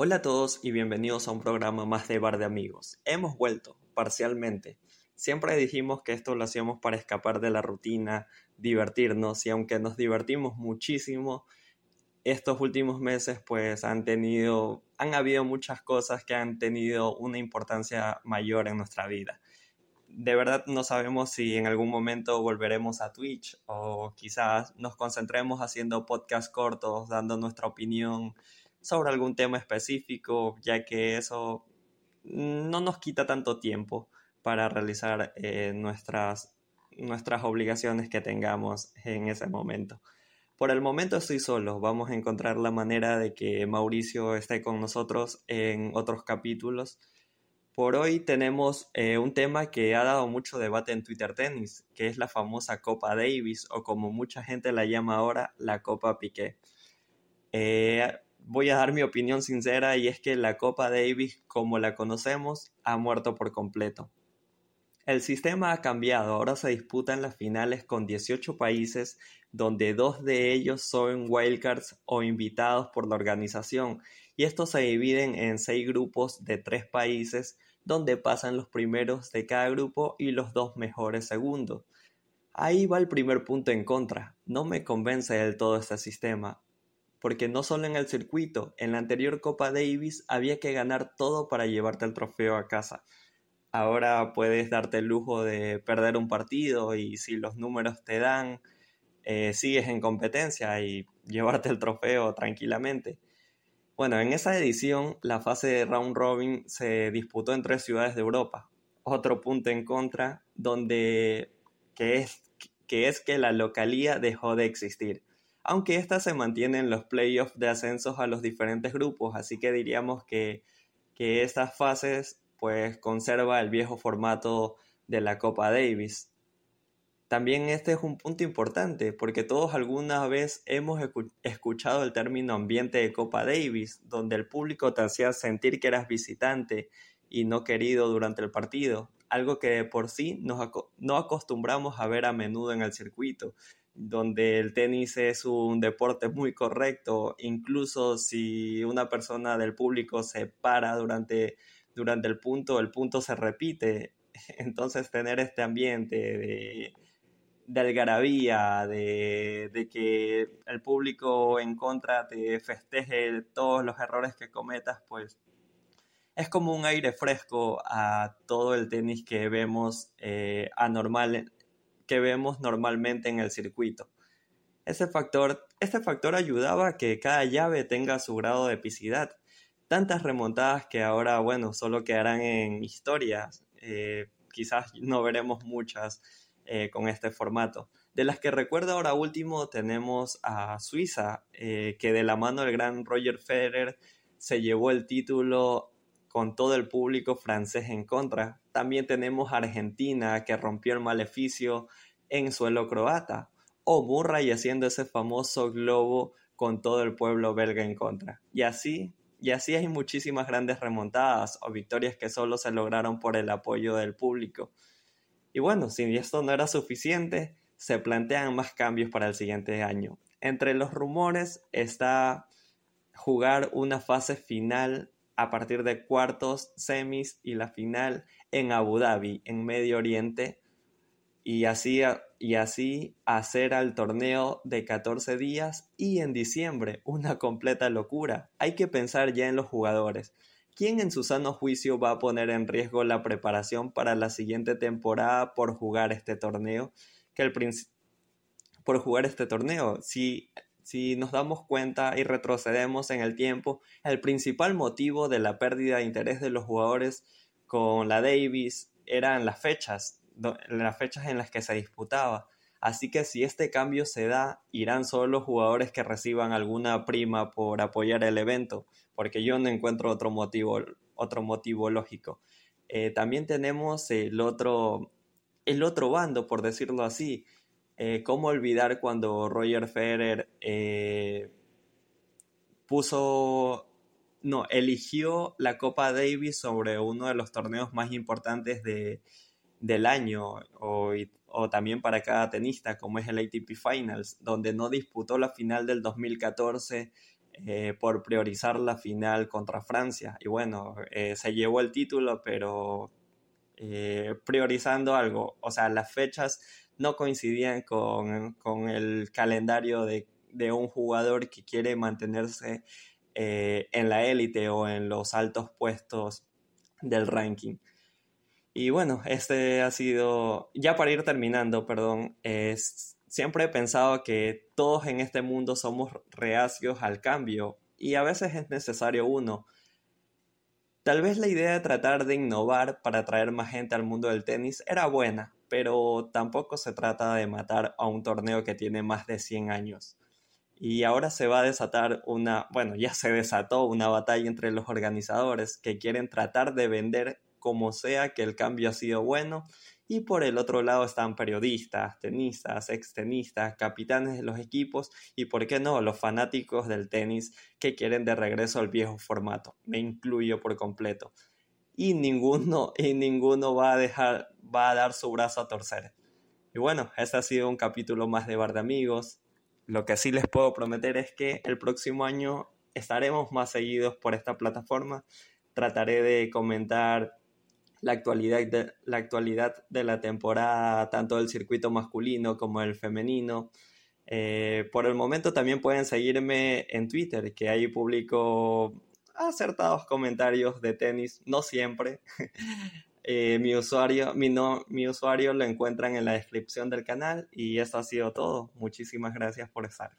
Hola a todos y bienvenidos a un programa más de Bar de Amigos. Hemos vuelto, parcialmente. Siempre dijimos que esto lo hacíamos para escapar de la rutina, divertirnos y aunque nos divertimos muchísimo, estos últimos meses pues han tenido, han habido muchas cosas que han tenido una importancia mayor en nuestra vida. De verdad no sabemos si en algún momento volveremos a Twitch o quizás nos concentremos haciendo podcasts cortos, dando nuestra opinión sobre algún tema específico, ya que eso no nos quita tanto tiempo para realizar eh, nuestras, nuestras obligaciones que tengamos en ese momento. Por el momento estoy solo, vamos a encontrar la manera de que Mauricio esté con nosotros en otros capítulos. Por hoy tenemos eh, un tema que ha dado mucho debate en Twitter Tennis, que es la famosa Copa Davis o como mucha gente la llama ahora, la Copa Piqué. Eh, voy a dar mi opinión sincera y es que la Copa Davis, como la conocemos, ha muerto por completo. El sistema ha cambiado, ahora se disputan las finales con 18 países, donde dos de ellos son wildcards o invitados por la organización, y estos se dividen en seis grupos de tres países, donde pasan los primeros de cada grupo y los dos mejores segundos. Ahí va el primer punto en contra. No me convence del todo este sistema porque no solo en el circuito, en la anterior Copa Davis había que ganar todo para llevarte el trofeo a casa. Ahora puedes darte el lujo de perder un partido y si los números te dan, eh, sigues en competencia y llevarte el trofeo tranquilamente. Bueno, en esa edición la fase de round robin se disputó en tres ciudades de Europa. Otro punto en contra, donde que es que, es que la localía dejó de existir aunque ésta se mantiene en los playoffs de ascensos a los diferentes grupos, así que diríamos que, que estas fases pues conserva el viejo formato de la Copa Davis. También este es un punto importante porque todos alguna vez hemos escuchado el término ambiente de Copa Davis, donde el público te hacía sentir que eras visitante y no querido durante el partido, algo que por sí no acostumbramos a ver a menudo en el circuito, donde el tenis es un deporte muy correcto, incluso si una persona del público se para durante, durante el punto, el punto se repite. Entonces tener este ambiente de, de algarabía, de, de, que el público en contra te festeje todos los errores que cometas, pues es como un aire fresco a todo el tenis que vemos eh, anormal que vemos normalmente en el circuito. Ese factor, este factor ayudaba a que cada llave tenga su grado de epicidad. Tantas remontadas que ahora, bueno, solo quedarán en historias. Eh, quizás no veremos muchas eh, con este formato. De las que recuerdo ahora último tenemos a Suiza, eh, que de la mano del gran Roger Federer se llevó el título con todo el público francés en contra. También tenemos Argentina que rompió el maleficio en suelo croata, o Murray haciendo ese famoso globo con todo el pueblo belga en contra. Y así, y así hay muchísimas grandes remontadas o victorias que solo se lograron por el apoyo del público. Y bueno, si esto no era suficiente, se plantean más cambios para el siguiente año. Entre los rumores está jugar una fase final a partir de cuartos, semis y la final en Abu Dhabi, en Medio Oriente, y así, y así hacer al torneo de 14 días y en diciembre, una completa locura. Hay que pensar ya en los jugadores. ¿Quién en su sano juicio va a poner en riesgo la preparación para la siguiente temporada por jugar este torneo? Que el por jugar este torneo, si nos damos cuenta y retrocedemos en el tiempo, el principal motivo de la pérdida de interés de los jugadores con la Davis eran las fechas, las fechas en las que se disputaba. Así que si este cambio se da, irán solo los jugadores que reciban alguna prima por apoyar el evento, porque yo no encuentro otro motivo, otro motivo lógico. Eh, también tenemos el otro, el otro bando, por decirlo así, eh, ¿Cómo olvidar cuando Roger Federer eh, puso, no, eligió la Copa Davis sobre uno de los torneos más importantes de, del año o, o, también para cada tenista, como es el ATP Finals, donde no disputó la final del 2014 eh, por priorizar la final contra Francia. Y bueno, se llevó el título, pero eh, priorizando algo. O sea, las fechas no coincidían con, el calendario de, un jugador que quiere mantenerse en la élite o en los altos puestos del ranking. Y bueno, este ha sido, ya para ir terminando, perdón, siempre he pensado que todos en este mundo somos reacios al cambio y a veces es necesario uno. Tal vez la idea de tratar de innovar para atraer más gente al mundo del tenis era buena, pero tampoco se trata de matar a un torneo que tiene más de 100 años. Y ahora se va a desatar una, bueno, ya se desató una batalla entre los organizadores que quieren tratar de vender como sea que el cambio ha sido bueno y por el otro lado están periodistas, tenistas, extenistas, capitanes de los equipos y, por qué no, los fanáticos del tenis que quieren de regreso al viejo formato. Me incluyo por completo. Y ninguno, y ninguno va a dejar, va a dar su brazo a torcer. Y bueno, este ha sido un capítulo más de Bar de Amigos. Lo que sí les puedo prometer es que el próximo año estaremos más seguidos por esta plataforma. Trataré de comentar la actualidad de la, actualidad de la temporada, tanto del circuito masculino como el femenino. Eh, por el momento también pueden seguirme en Twitter, que ahí publico acertados comentarios de tenis, no siempre. Eh, mi, usuario, mi, no, mi usuario lo encuentran en la descripción del canal y eso ha sido todo. Muchísimas gracias por estar.